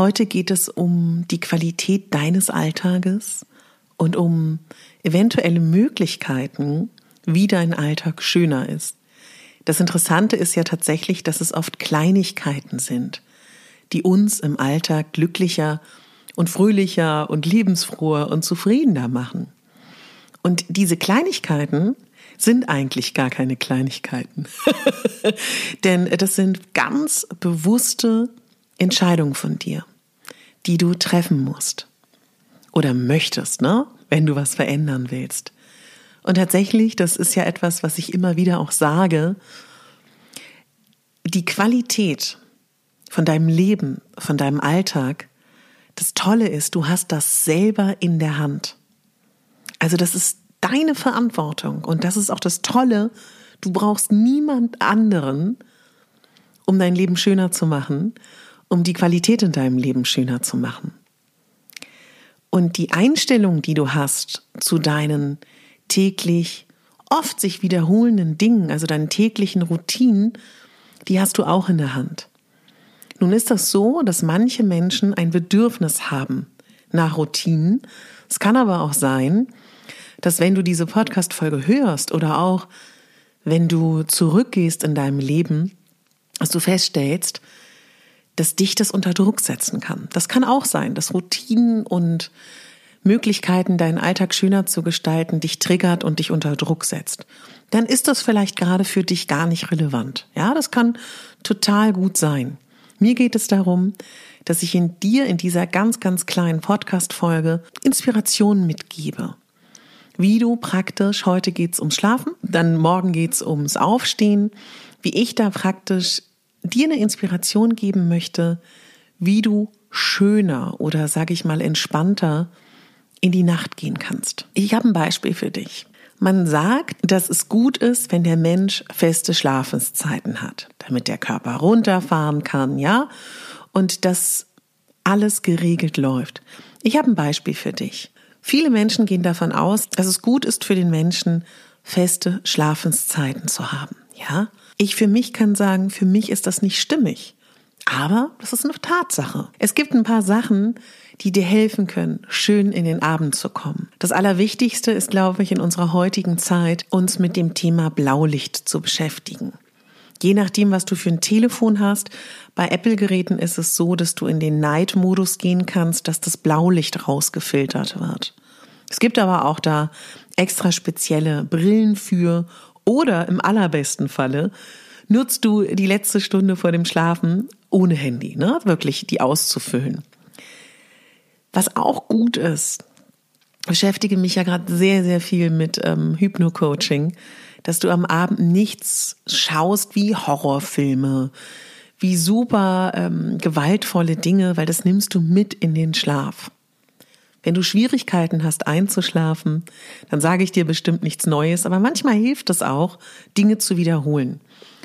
Heute geht es um die Qualität deines Alltages und um eventuelle Möglichkeiten, wie dein Alltag schöner ist. Das Interessante ist ja tatsächlich, dass es oft Kleinigkeiten sind, die uns im Alltag glücklicher und fröhlicher und lebensfroher und zufriedener machen. Und diese Kleinigkeiten sind eigentlich gar keine Kleinigkeiten. Denn das sind ganz bewusste Entscheidung von dir, die du treffen musst oder möchtest, ne? wenn du was verändern willst. Und tatsächlich, das ist ja etwas, was ich immer wieder auch sage, die Qualität von deinem Leben, von deinem Alltag, das Tolle ist, du hast das selber in der Hand. Also das ist deine Verantwortung und das ist auch das Tolle, du brauchst niemand anderen, um dein Leben schöner zu machen um die Qualität in deinem Leben schöner zu machen. Und die Einstellung, die du hast zu deinen täglich oft sich wiederholenden Dingen, also deinen täglichen Routinen, die hast du auch in der Hand. Nun ist das so, dass manche Menschen ein Bedürfnis haben nach Routinen. Es kann aber auch sein, dass wenn du diese Podcast-Folge hörst oder auch wenn du zurückgehst in deinem Leben, dass du feststellst, dass dich das unter Druck setzen kann. Das kann auch sein, dass Routinen und Möglichkeiten, deinen Alltag schöner zu gestalten, dich triggert und dich unter Druck setzt. Dann ist das vielleicht gerade für dich gar nicht relevant. Ja, das kann total gut sein. Mir geht es darum, dass ich in dir in dieser ganz, ganz kleinen Podcast-Folge Inspirationen mitgebe. Wie du praktisch, heute geht's ums Schlafen, dann morgen geht's ums Aufstehen, wie ich da praktisch dir eine Inspiration geben möchte, wie du schöner oder sage ich mal entspannter in die Nacht gehen kannst. Ich habe ein Beispiel für dich. Man sagt, dass es gut ist, wenn der Mensch feste Schlafenszeiten hat, damit der Körper runterfahren kann, ja, und dass alles geregelt läuft. Ich habe ein Beispiel für dich. Viele Menschen gehen davon aus, dass es gut ist für den Menschen, feste Schlafenszeiten zu haben, ja. Ich für mich kann sagen, für mich ist das nicht stimmig. Aber das ist eine Tatsache. Es gibt ein paar Sachen, die dir helfen können, schön in den Abend zu kommen. Das Allerwichtigste ist, glaube ich, in unserer heutigen Zeit, uns mit dem Thema Blaulicht zu beschäftigen. Je nachdem, was du für ein Telefon hast, bei Apple-Geräten ist es so, dass du in den Night-Modus gehen kannst, dass das Blaulicht rausgefiltert wird. Es gibt aber auch da extra spezielle Brillen für oder im allerbesten Falle nutzt du die letzte Stunde vor dem Schlafen ohne Handy, ne? Wirklich die auszufüllen. Was auch gut ist, beschäftige mich ja gerade sehr, sehr viel mit ähm, Hypno-Coaching, dass du am Abend nichts schaust wie Horrorfilme, wie super ähm, gewaltvolle Dinge, weil das nimmst du mit in den Schlaf. Wenn du Schwierigkeiten hast einzuschlafen, dann sage ich dir bestimmt nichts Neues, aber manchmal hilft es auch, Dinge zu wiederholen.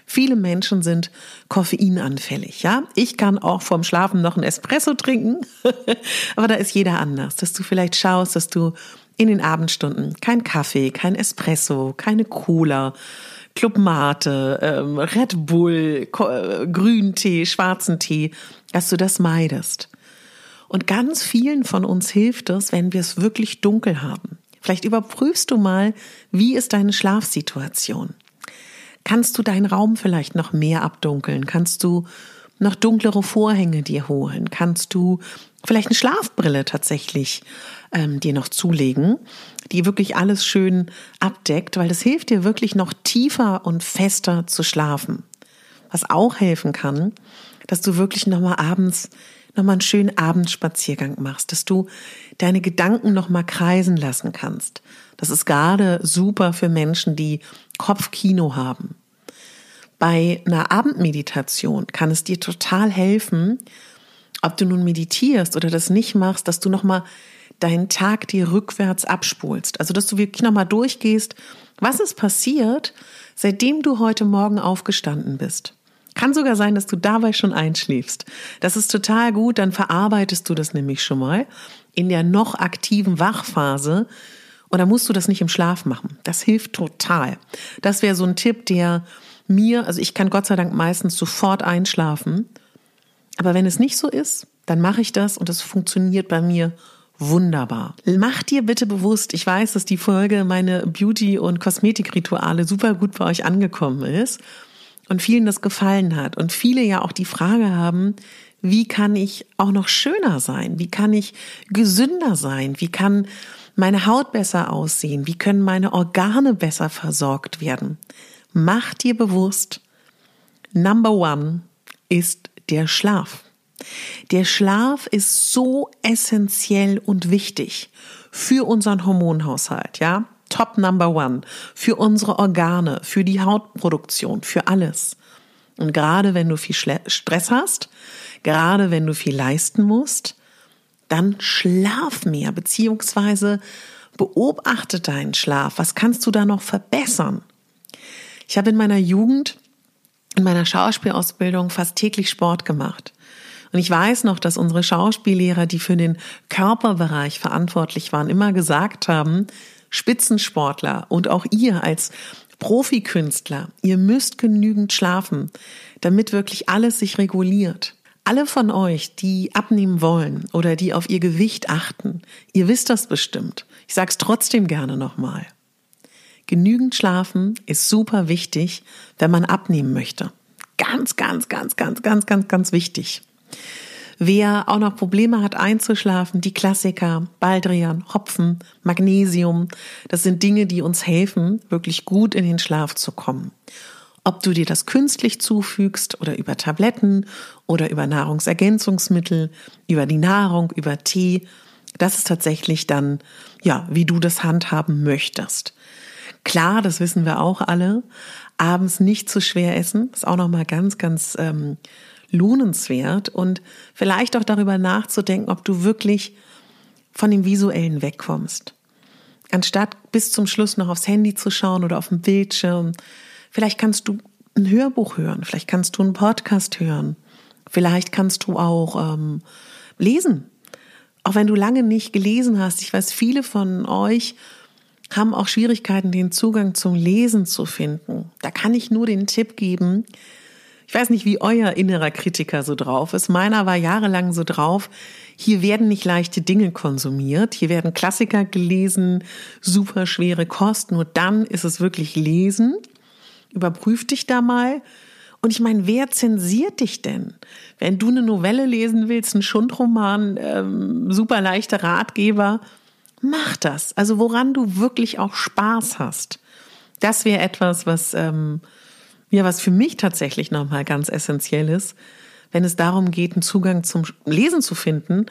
Viele Menschen sind koffeinanfällig, ja. Ich kann auch vorm Schlafen noch ein Espresso trinken, aber da ist jeder anders, dass du vielleicht schaust, dass du in den Abendstunden kein Kaffee, kein Espresso, keine Cola, Club Mate, ähm, Red Bull, äh, Grüntee, schwarzen Tee, dass du das meidest. Und ganz vielen von uns hilft es, wenn wir es wirklich dunkel haben. Vielleicht überprüfst du mal, wie ist deine Schlafsituation? Kannst du deinen Raum vielleicht noch mehr abdunkeln? Kannst du noch dunklere Vorhänge dir holen? Kannst du vielleicht eine Schlafbrille tatsächlich ähm, dir noch zulegen, die wirklich alles schön abdeckt, weil das hilft dir wirklich noch tiefer und fester zu schlafen. Was auch helfen kann, dass du wirklich nochmal abends nochmal einen schönen Abendspaziergang machst, dass du deine Gedanken nochmal kreisen lassen kannst. Das ist gerade super für Menschen, die Kopfkino haben. Bei einer Abendmeditation kann es dir total helfen, ob du nun meditierst oder das nicht machst, dass du nochmal deinen Tag dir rückwärts abspulst. Also, dass du wirklich nochmal durchgehst, was ist passiert, seitdem du heute Morgen aufgestanden bist. Kann sogar sein, dass du dabei schon einschläfst. Das ist total gut, dann verarbeitest du das nämlich schon mal in der noch aktiven Wachphase. Und dann musst du das nicht im Schlaf machen. Das hilft total. Das wäre so ein Tipp, der mir, also ich kann Gott sei Dank meistens sofort einschlafen. Aber wenn es nicht so ist, dann mache ich das und es funktioniert bei mir wunderbar. Mach dir bitte bewusst, ich weiß, dass die Folge meine Beauty- und Kosmetikrituale super gut bei euch angekommen ist und vielen das gefallen hat und viele ja auch die Frage haben, wie kann ich auch noch schöner sein? Wie kann ich gesünder sein? Wie kann meine Haut besser aussehen? Wie können meine Organe besser versorgt werden? Mach dir bewusst, Number One ist der Schlaf. Der Schlaf ist so essentiell und wichtig für unseren Hormonhaushalt, ja? Top Number One. Für unsere Organe, für die Hautproduktion, für alles. Und gerade wenn du viel Stress hast, gerade wenn du viel leisten musst, dann schlaf mehr, beziehungsweise beobachte deinen Schlaf. Was kannst du da noch verbessern? Ich habe in meiner Jugend, in meiner Schauspielausbildung fast täglich Sport gemacht. Und ich weiß noch, dass unsere Schauspiellehrer, die für den Körperbereich verantwortlich waren, immer gesagt haben, Spitzensportler und auch ihr als Profikünstler, ihr müsst genügend schlafen, damit wirklich alles sich reguliert. Alle von euch, die abnehmen wollen oder die auf ihr Gewicht achten, ihr wisst das bestimmt. Ich sag's trotzdem gerne nochmal. Genügend schlafen ist super wichtig, wenn man abnehmen möchte. Ganz, ganz, ganz, ganz, ganz, ganz, ganz wichtig. Wer auch noch Probleme hat einzuschlafen, die Klassiker, Baldrian, Hopfen, Magnesium, das sind Dinge, die uns helfen, wirklich gut in den Schlaf zu kommen. Ob du dir das künstlich zufügst oder über Tabletten oder über Nahrungsergänzungsmittel, über die Nahrung, über Tee, das ist tatsächlich dann, ja, wie du das handhaben möchtest. Klar, das wissen wir auch alle. Abends nicht zu schwer essen, ist auch nochmal ganz, ganz ähm, lohnenswert und vielleicht auch darüber nachzudenken, ob du wirklich von dem Visuellen wegkommst. Anstatt bis zum Schluss noch aufs Handy zu schauen oder auf dem Bildschirm, vielleicht kannst du ein Hörbuch hören, vielleicht kannst du einen Podcast hören, vielleicht kannst du auch ähm, lesen. Auch wenn du lange nicht gelesen hast, ich weiß, viele von euch haben auch Schwierigkeiten, den Zugang zum Lesen zu finden. Da kann ich nur den Tipp geben, ich weiß nicht, wie euer innerer Kritiker so drauf ist. Meiner war jahrelang so drauf. Hier werden nicht leichte Dinge konsumiert. Hier werden Klassiker gelesen, super schwere Kost. Nur dann ist es wirklich Lesen. Überprüf dich da mal. Und ich meine, wer zensiert dich denn? Wenn du eine Novelle lesen willst, einen Schundroman, ähm, super leichter Ratgeber, mach das. Also woran du wirklich auch Spaß hast. Das wäre etwas, was ähm, ja, was für mich tatsächlich nochmal ganz essentiell ist, wenn es darum geht, einen Zugang zum Lesen zu finden.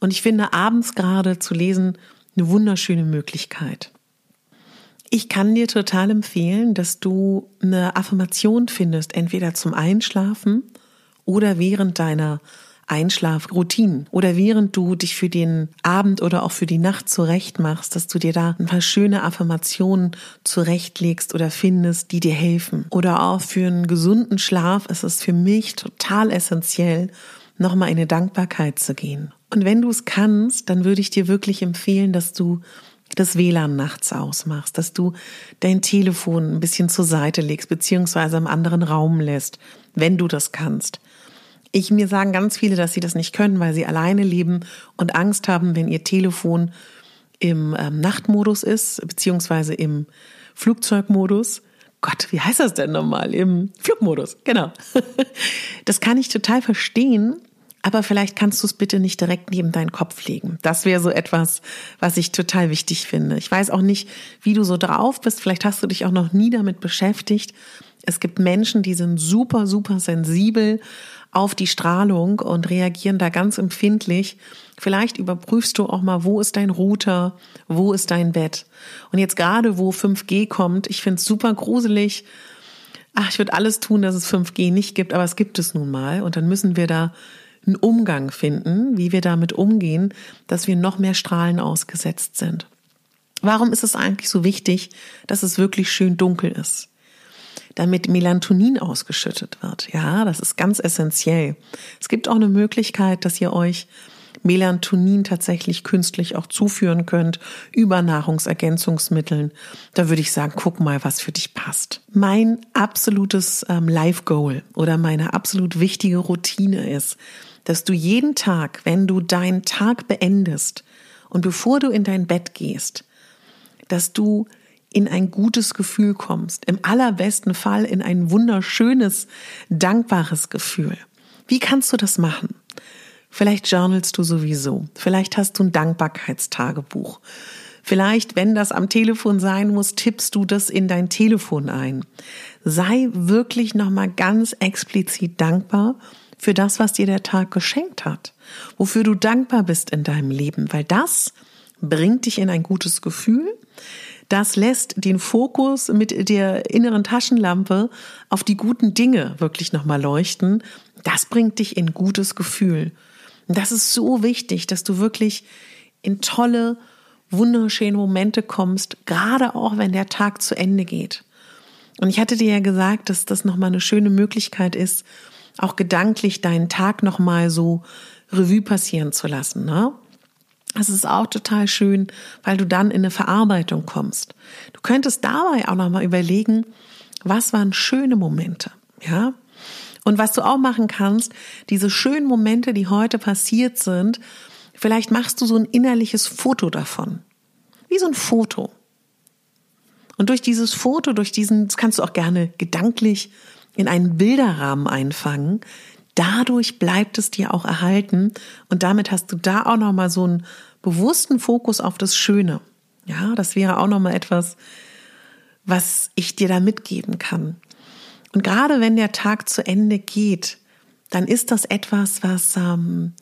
Und ich finde abends gerade zu lesen eine wunderschöne Möglichkeit. Ich kann dir total empfehlen, dass du eine Affirmation findest, entweder zum Einschlafen oder während deiner Einschlafroutinen oder während du dich für den Abend oder auch für die Nacht zurecht machst, dass du dir da ein paar schöne Affirmationen zurechtlegst oder findest, die dir helfen. Oder auch für einen gesunden Schlaf ist es für mich total essentiell, nochmal in eine Dankbarkeit zu gehen. Und wenn du es kannst, dann würde ich dir wirklich empfehlen, dass du das WLAN nachts ausmachst, dass du dein Telefon ein bisschen zur Seite legst, beziehungsweise im anderen Raum lässt, wenn du das kannst. Ich mir sagen ganz viele, dass sie das nicht können, weil sie alleine leben und Angst haben, wenn ihr Telefon im ähm, Nachtmodus ist, beziehungsweise im Flugzeugmodus. Gott, wie heißt das denn nochmal? Im Flugmodus, genau. Das kann ich total verstehen, aber vielleicht kannst du es bitte nicht direkt neben deinen Kopf legen. Das wäre so etwas, was ich total wichtig finde. Ich weiß auch nicht, wie du so drauf bist. Vielleicht hast du dich auch noch nie damit beschäftigt. Es gibt Menschen, die sind super, super sensibel auf die Strahlung und reagieren da ganz empfindlich. Vielleicht überprüfst du auch mal, wo ist dein Router, wo ist dein Bett. Und jetzt gerade, wo 5G kommt, ich finde es super gruselig. Ach, ich würde alles tun, dass es 5G nicht gibt, aber es gibt es nun mal. Und dann müssen wir da einen Umgang finden, wie wir damit umgehen, dass wir noch mehr Strahlen ausgesetzt sind. Warum ist es eigentlich so wichtig, dass es wirklich schön dunkel ist? Damit Melatonin ausgeschüttet wird. Ja, das ist ganz essentiell. Es gibt auch eine Möglichkeit, dass ihr euch Melatonin tatsächlich künstlich auch zuführen könnt über Nahrungsergänzungsmitteln. Da würde ich sagen, guck mal, was für dich passt. Mein absolutes ähm, Life Goal oder meine absolut wichtige Routine ist, dass du jeden Tag, wenn du deinen Tag beendest und bevor du in dein Bett gehst, dass du in ein gutes Gefühl kommst, im allerbesten Fall in ein wunderschönes, dankbares Gefühl. Wie kannst du das machen? Vielleicht journalst du sowieso, vielleicht hast du ein Dankbarkeitstagebuch. Vielleicht, wenn das am Telefon sein muss, tippst du das in dein Telefon ein. Sei wirklich nochmal ganz explizit dankbar für das, was dir der Tag geschenkt hat, wofür du dankbar bist in deinem Leben, weil das bringt dich in ein gutes Gefühl, das lässt den Fokus mit der inneren Taschenlampe auf die guten Dinge wirklich nochmal leuchten. Das bringt dich in gutes Gefühl. Und das ist so wichtig, dass du wirklich in tolle, wunderschöne Momente kommst, gerade auch wenn der Tag zu Ende geht. Und ich hatte dir ja gesagt, dass das nochmal eine schöne Möglichkeit ist, auch gedanklich deinen Tag nochmal so Revue passieren zu lassen. Ne? Das ist auch total schön, weil du dann in eine Verarbeitung kommst. Du könntest dabei auch nochmal überlegen, was waren schöne Momente, ja? Und was du auch machen kannst, diese schönen Momente, die heute passiert sind, vielleicht machst du so ein innerliches Foto davon. Wie so ein Foto. Und durch dieses Foto, durch diesen, das kannst du auch gerne gedanklich in einen Bilderrahmen einfangen. Dadurch bleibt es dir auch erhalten und damit hast du da auch noch mal so einen bewussten Fokus auf das Schöne. Ja, das wäre auch noch mal etwas, was ich dir da mitgeben kann. Und gerade wenn der Tag zu Ende geht, dann ist das etwas, was ähm,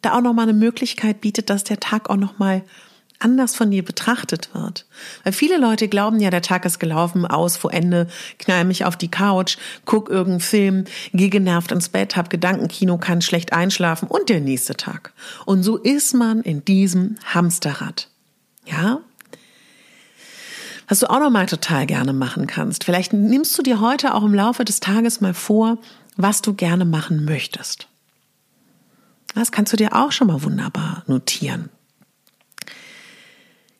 da auch noch mal eine Möglichkeit bietet, dass der Tag auch noch mal anders von dir betrachtet wird. Weil viele Leute glauben ja, der Tag ist gelaufen, aus, vor Ende, knall mich auf die Couch, guck irgendeinen Film, geh genervt ins Bett, hab Gedankenkino, kann schlecht einschlafen und der nächste Tag. Und so ist man in diesem Hamsterrad. Ja? Was du auch noch mal total gerne machen kannst. Vielleicht nimmst du dir heute auch im Laufe des Tages mal vor, was du gerne machen möchtest. Das kannst du dir auch schon mal wunderbar notieren.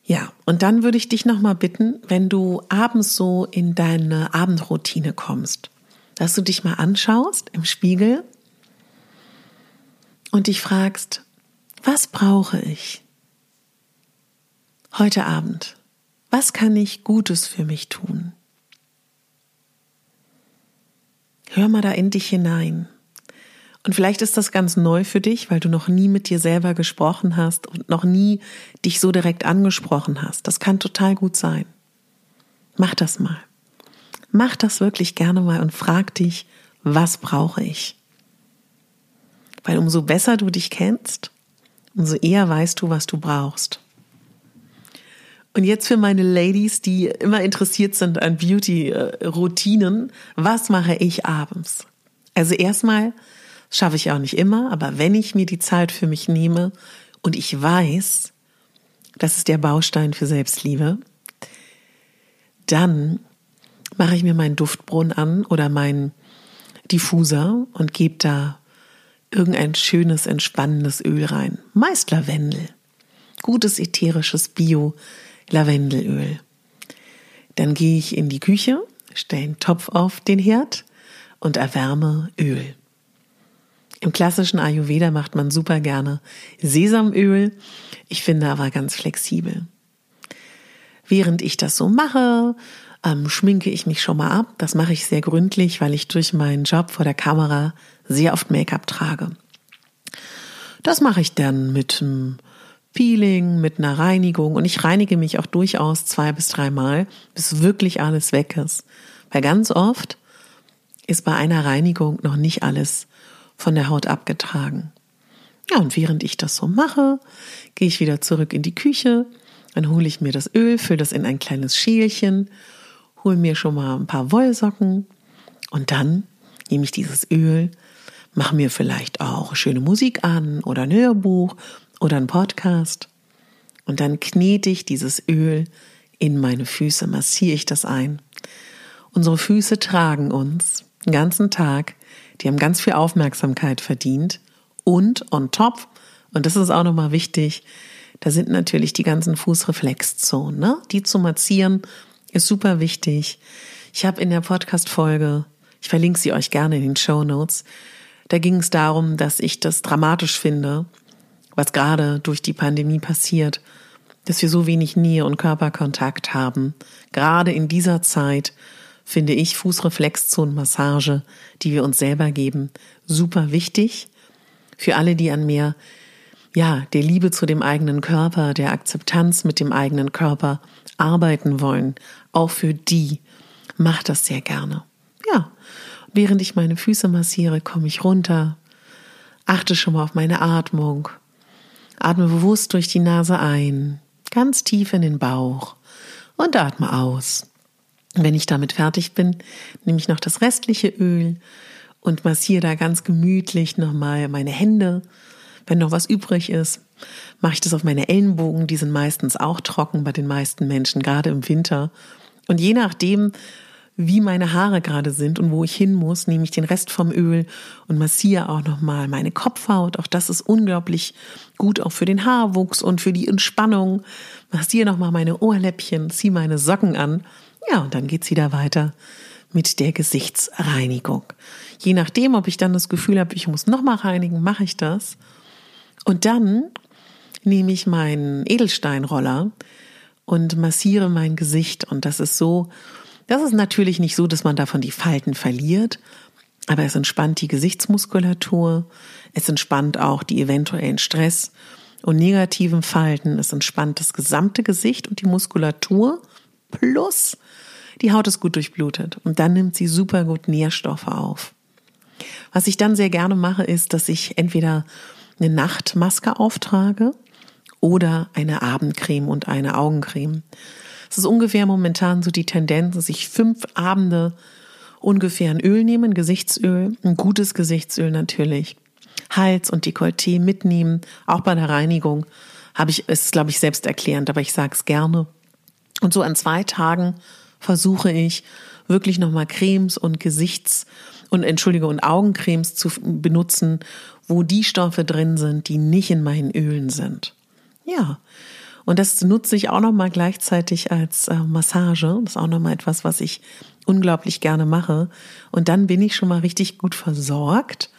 Ja, und dann würde ich dich nochmal bitten, wenn du abends so in deine Abendroutine kommst, dass du dich mal anschaust im Spiegel und dich fragst, was brauche ich heute Abend? Was kann ich Gutes für mich tun? Hör mal da in dich hinein. Und vielleicht ist das ganz neu für dich, weil du noch nie mit dir selber gesprochen hast und noch nie dich so direkt angesprochen hast. Das kann total gut sein. Mach das mal. Mach das wirklich gerne mal und frag dich, was brauche ich? Weil umso besser du dich kennst, umso eher weißt du, was du brauchst. Und jetzt für meine Ladies, die immer interessiert sind an Beauty-Routinen, was mache ich abends? Also erstmal schaffe ich auch nicht immer, aber wenn ich mir die Zeit für mich nehme und ich weiß, das ist der Baustein für Selbstliebe, dann mache ich mir meinen Duftbrunnen an oder meinen Diffuser und gebe da irgendein schönes, entspannendes Öl rein. Meist Lavendel. Gutes ätherisches Bio Lavendelöl. Dann gehe ich in die Küche, stelle einen Topf auf den Herd und erwärme Öl. Im klassischen Ayurveda macht man super gerne Sesamöl. Ich finde aber ganz flexibel. Während ich das so mache, ähm, schminke ich mich schon mal ab. Das mache ich sehr gründlich, weil ich durch meinen Job vor der Kamera sehr oft Make-up trage. Das mache ich dann mit einem Peeling, mit einer Reinigung und ich reinige mich auch durchaus zwei bis dreimal, bis wirklich alles weg ist. Weil ganz oft ist bei einer Reinigung noch nicht alles von der Haut abgetragen. Ja, und während ich das so mache, gehe ich wieder zurück in die Küche, dann hole ich mir das Öl, fülle das in ein kleines Schälchen, hole mir schon mal ein paar Wollsocken und dann nehme ich dieses Öl, mache mir vielleicht auch schöne Musik an oder ein Hörbuch oder ein Podcast und dann knete ich dieses Öl in meine Füße, massiere ich das ein. Unsere Füße tragen uns den ganzen Tag die haben ganz viel Aufmerksamkeit verdient. Und on top, und das ist auch nochmal wichtig, da sind natürlich die ganzen Fußreflexzonen. Ne? Die zu massieren ist super wichtig. Ich habe in der Podcast-Folge, ich verlinke sie euch gerne in den Show Notes, da ging es darum, dass ich das dramatisch finde, was gerade durch die Pandemie passiert, dass wir so wenig Nähe und Körperkontakt haben. Gerade in dieser Zeit, finde ich Fußreflexzonenmassage, die wir uns selber geben, super wichtig. Für alle, die an mehr, ja, der Liebe zu dem eigenen Körper, der Akzeptanz mit dem eigenen Körper arbeiten wollen, auch für die, macht das sehr gerne. Ja, während ich meine Füße massiere, komme ich runter, achte schon mal auf meine Atmung, atme bewusst durch die Nase ein, ganz tief in den Bauch und atme aus. Wenn ich damit fertig bin, nehme ich noch das restliche Öl und massiere da ganz gemütlich nochmal meine Hände. Wenn noch was übrig ist, mache ich das auf meine Ellenbogen. Die sind meistens auch trocken bei den meisten Menschen, gerade im Winter. Und je nachdem, wie meine Haare gerade sind und wo ich hin muss, nehme ich den Rest vom Öl und massiere auch nochmal meine Kopfhaut. Auch das ist unglaublich gut, auch für den Haarwuchs und für die Entspannung. Massiere nochmal meine Ohrläppchen, ziehe meine Socken an ja, und dann geht's wieder weiter mit der Gesichtsreinigung. Je nachdem, ob ich dann das Gefühl habe, ich muss nochmal reinigen, mache ich das. Und dann nehme ich meinen Edelsteinroller und massiere mein Gesicht. Und das ist so, das ist natürlich nicht so, dass man davon die Falten verliert, aber es entspannt die Gesichtsmuskulatur, es entspannt auch die eventuellen Stress und negativen Falten, es entspannt das gesamte Gesicht und die Muskulatur plus die Haut ist gut durchblutet und dann nimmt sie super gut Nährstoffe auf. Was ich dann sehr gerne mache, ist, dass ich entweder eine Nachtmaske auftrage oder eine Abendcreme und eine Augencreme. Es ist ungefähr momentan so die Tendenz, dass ich fünf Abende ungefähr ein Öl nehme, ein Gesichtsöl, ein gutes Gesichtsöl natürlich. Hals und Dekolleté mitnehmen, auch bei der Reinigung habe ich, ist glaube ich selbst erklärend, aber ich sage es gerne. Und so an zwei Tagen versuche ich wirklich nochmal Cremes und Gesichts- und Entschuldige und Augencremes zu benutzen, wo die Stoffe drin sind, die nicht in meinen Ölen sind. Ja. Und das nutze ich auch nochmal gleichzeitig als äh, Massage. Das ist auch nochmal etwas, was ich unglaublich gerne mache. Und dann bin ich schon mal richtig gut versorgt.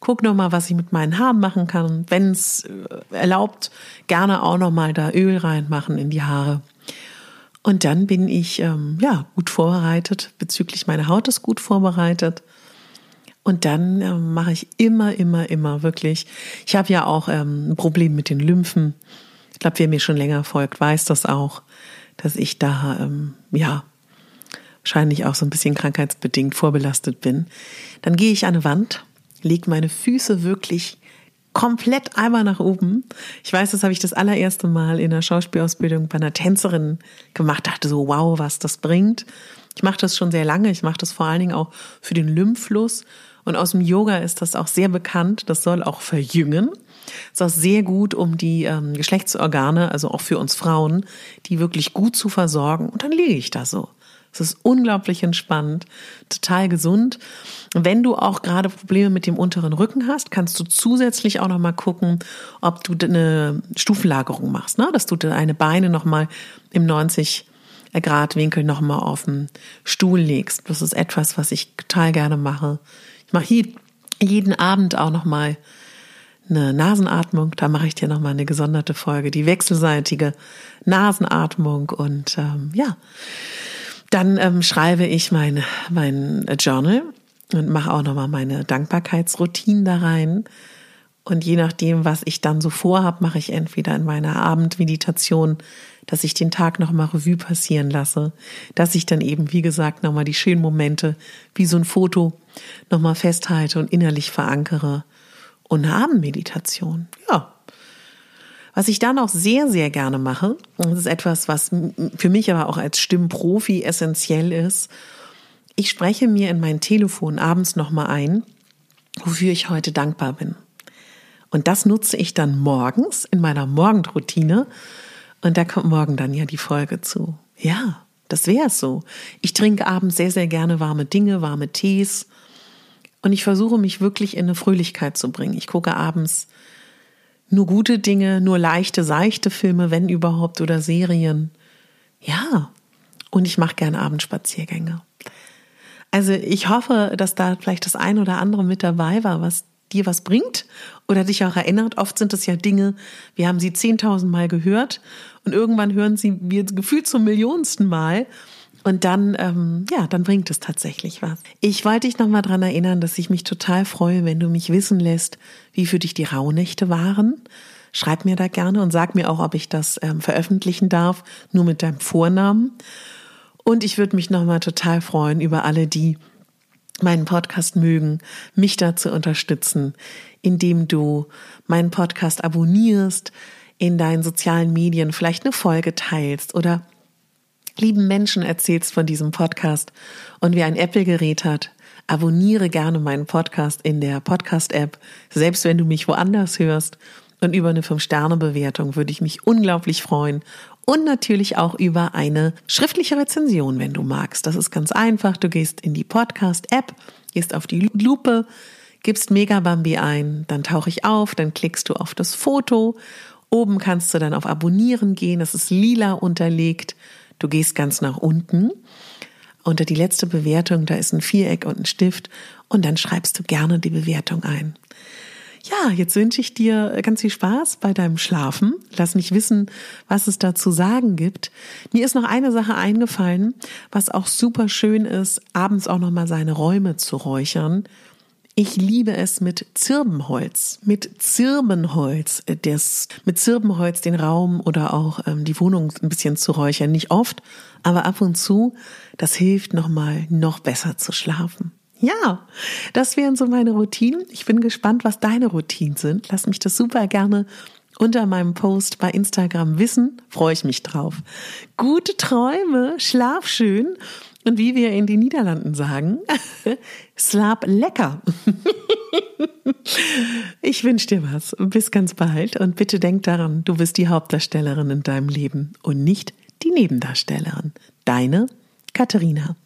Guck nochmal, was ich mit meinen Haaren machen kann. Wenn es äh, erlaubt, gerne auch nochmal da Öl reinmachen in die Haare. Und dann bin ich ähm, ja gut vorbereitet bezüglich meiner Haut ist gut vorbereitet. Und dann ähm, mache ich immer, immer, immer wirklich. Ich habe ja auch ähm, ein Problem mit den Lymphen. Ich glaube, wer mir schon länger folgt, weiß das auch, dass ich da ähm, ja wahrscheinlich auch so ein bisschen krankheitsbedingt vorbelastet bin. Dann gehe ich an eine Wand, lege meine Füße wirklich komplett einmal nach oben. Ich weiß, das habe ich das allererste Mal in der Schauspielausbildung bei einer Tänzerin gemacht, dachte so, wow, was das bringt. Ich mache das schon sehr lange. Ich mache das vor allen Dingen auch für den Lymphfluss. Und aus dem Yoga ist das auch sehr bekannt. Das soll auch verjüngen. Ist auch sehr gut, um die ähm, Geschlechtsorgane, also auch für uns Frauen, die wirklich gut zu versorgen. Und dann liege ich da so. Es ist unglaublich entspannt, total gesund. Wenn du auch gerade Probleme mit dem unteren Rücken hast, kannst du zusätzlich auch noch mal gucken, ob du eine Stufenlagerung machst, ne? dass du deine Beine noch mal im 90 Grad Winkel noch mal auf den Stuhl legst. Das ist etwas, was ich total gerne mache. Ich mache jeden Abend auch noch mal eine Nasenatmung. Da mache ich dir noch mal eine gesonderte Folge, die wechselseitige Nasenatmung und ähm, ja. Dann ähm, schreibe ich mein, mein Journal und mache auch nochmal meine Dankbarkeitsroutine da rein. Und je nachdem, was ich dann so vorhab, mache ich entweder in meiner Abendmeditation, dass ich den Tag nochmal Revue passieren lasse, dass ich dann eben, wie gesagt, nochmal die schönen Momente wie so ein Foto nochmal festhalte und innerlich verankere. Und eine Abendmeditation, ja, was ich dann auch sehr, sehr gerne mache, und das ist etwas, was für mich aber auch als Stimmprofi essentiell ist, ich spreche mir in mein Telefon abends nochmal ein, wofür ich heute dankbar bin. Und das nutze ich dann morgens in meiner Morgenroutine. Und da kommt morgen dann ja die Folge zu. Ja, das wäre es so. Ich trinke abends sehr, sehr gerne warme Dinge, warme Tees. Und ich versuche mich wirklich in eine Fröhlichkeit zu bringen. Ich gucke abends nur gute Dinge, nur leichte, seichte Filme, wenn überhaupt, oder Serien. Ja, und ich mache gern Abendspaziergänge. Also ich hoffe, dass da vielleicht das ein oder andere mit dabei war, was dir was bringt oder dich auch erinnert. Oft sind es ja Dinge, wir haben sie zehntausend Mal gehört und irgendwann hören sie wir gefühlt zum millionsten Mal und dann, ähm, ja, dann bringt es tatsächlich was. Ich wollte dich nochmal dran erinnern, dass ich mich total freue, wenn du mich wissen lässt, wie für dich die Rauhnächte waren. Schreib mir da gerne und sag mir auch, ob ich das ähm, veröffentlichen darf, nur mit deinem Vornamen. Und ich würde mich nochmal total freuen über alle, die meinen Podcast mögen, mich dazu unterstützen, indem du meinen Podcast abonnierst, in deinen sozialen Medien vielleicht eine Folge teilst oder lieben Menschen erzählst von diesem Podcast und wer ein Apple-Gerät hat, abonniere gerne meinen Podcast in der Podcast-App, selbst wenn du mich woanders hörst. Und über eine 5-Sterne-Bewertung würde ich mich unglaublich freuen. Und natürlich auch über eine schriftliche Rezension, wenn du magst. Das ist ganz einfach. Du gehst in die Podcast-App, gehst auf die Lupe, gibst Megabambi ein, dann tauche ich auf, dann klickst du auf das Foto. Oben kannst du dann auf Abonnieren gehen. Das ist lila unterlegt. Du gehst ganz nach unten. Unter die letzte Bewertung, da ist ein Viereck und ein Stift und dann schreibst du gerne die Bewertung ein. Ja, jetzt wünsche ich dir ganz viel Spaß bei deinem Schlafen. Lass mich wissen, was es da zu sagen gibt. Mir ist noch eine Sache eingefallen, was auch super schön ist, abends auch noch mal seine Räume zu räuchern. Ich liebe es mit Zirbenholz, mit Zirbenholz, äh, das, mit Zirbenholz den Raum oder auch ähm, die Wohnung ein bisschen zu räuchern. Nicht oft, aber ab und zu. Das hilft nochmal, noch besser zu schlafen. Ja, das wären so meine Routinen. Ich bin gespannt, was deine Routinen sind. Lass mich das super gerne unter meinem Post bei Instagram wissen. Freue ich mich drauf. Gute Träume, schlaf schön und wie wir in den Niederlanden sagen, slap lecker. ich wünsche dir was. Bis ganz bald und bitte denk daran, du bist die Hauptdarstellerin in deinem Leben und nicht die Nebendarstellerin. Deine Katharina.